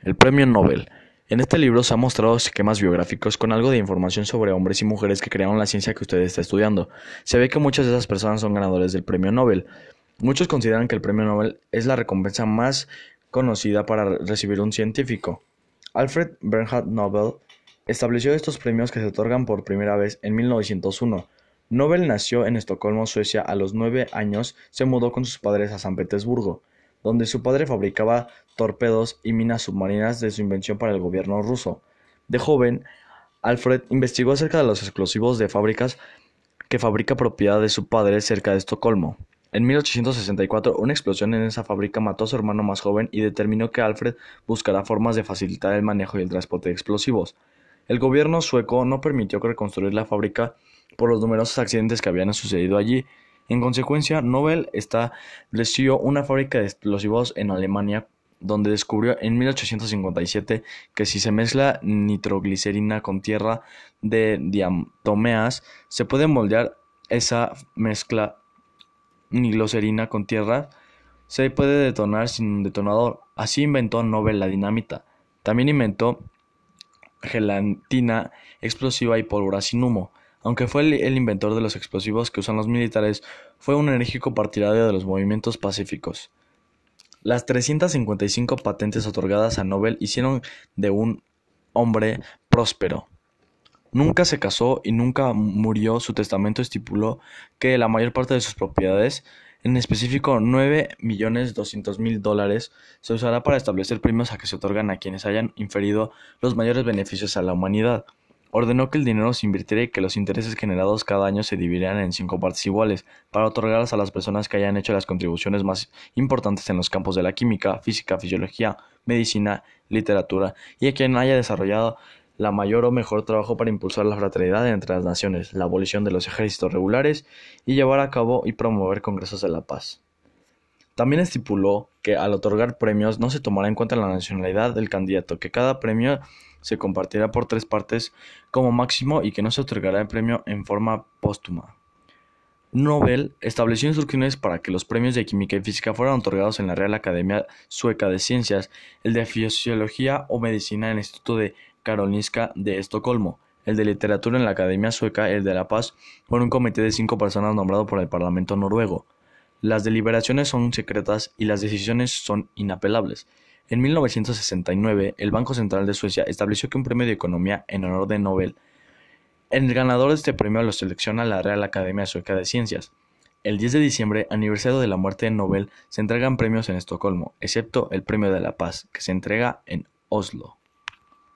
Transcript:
El Premio Nobel. En este libro se han mostrado esquemas biográficos con algo de información sobre hombres y mujeres que crearon la ciencia que usted está estudiando. Se ve que muchas de esas personas son ganadores del Premio Nobel. Muchos consideran que el Premio Nobel es la recompensa más conocida para recibir un científico. Alfred Bernhard Nobel estableció estos premios que se otorgan por primera vez en 1901. Nobel nació en Estocolmo, Suecia. A los nueve años se mudó con sus padres a San Petersburgo donde su padre fabricaba torpedos y minas submarinas de su invención para el gobierno ruso. De joven, Alfred investigó acerca de los explosivos de fábricas que fabrica propiedad de su padre cerca de Estocolmo. En 1864, una explosión en esa fábrica mató a su hermano más joven y determinó que Alfred buscará formas de facilitar el manejo y el transporte de explosivos. El gobierno sueco no permitió reconstruir la fábrica por los numerosos accidentes que habían sucedido allí en consecuencia, Nobel estableció una fábrica de explosivos en Alemania donde descubrió en 1857 que si se mezcla nitroglicerina con tierra de diatomeas, se puede moldear esa mezcla nitroglicerina con tierra, se puede detonar sin un detonador. Así inventó Nobel la dinamita. También inventó gelatina explosiva y pólvora sin humo. Aunque fue el, inventor de los explosivos que usan los militares, fue un enérgico partidario de los movimientos pacíficos. Las 355 patentes otorgadas a Nobel hicieron de un hombre próspero. Nunca se casó y nunca murió. Su testamento estipuló que la mayor parte de sus propiedades, en específico 9.200.000 dólares, se usará para establecer premios a que se otorgan a quienes hayan inferido los mayores beneficios a la humanidad. Ordenó que el dinero se invirtiera y que los intereses generados cada año se dividieran en cinco partes iguales, para otorgarlas a las personas que hayan hecho las contribuciones más importantes en los campos de la química, física, fisiología, medicina, literatura, y a quien haya desarrollado la mayor o mejor trabajo para impulsar la fraternidad entre las naciones, la abolición de los ejércitos regulares y llevar a cabo y promover congresos de la paz. También estipuló que al otorgar premios no se tomará en cuenta la nacionalidad del candidato, que cada premio se compartirá por tres partes como máximo y que no se otorgará el premio en forma póstuma. Nobel estableció instrucciones para que los premios de química y física fueran otorgados en la Real Academia Sueca de Ciencias, el de Fisiología o Medicina en el Instituto de Karolinska de Estocolmo, el de Literatura en la Academia Sueca, el de La Paz, por un comité de cinco personas nombrado por el Parlamento noruego. Las deliberaciones son secretas y las decisiones son inapelables. En 1969, el Banco Central de Suecia estableció que un premio de economía en honor de Nobel. El ganador de este premio lo selecciona la Real Academia Sueca de Ciencias. El 10 de diciembre, aniversario de la muerte de Nobel, se entregan premios en Estocolmo, excepto el Premio de la Paz, que se entrega en Oslo.